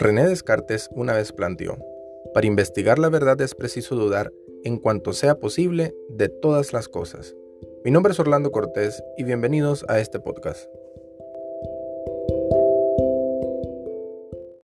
René Descartes una vez planteó, para investigar la verdad es preciso dudar en cuanto sea posible de todas las cosas. Mi nombre es Orlando Cortés y bienvenidos a este podcast.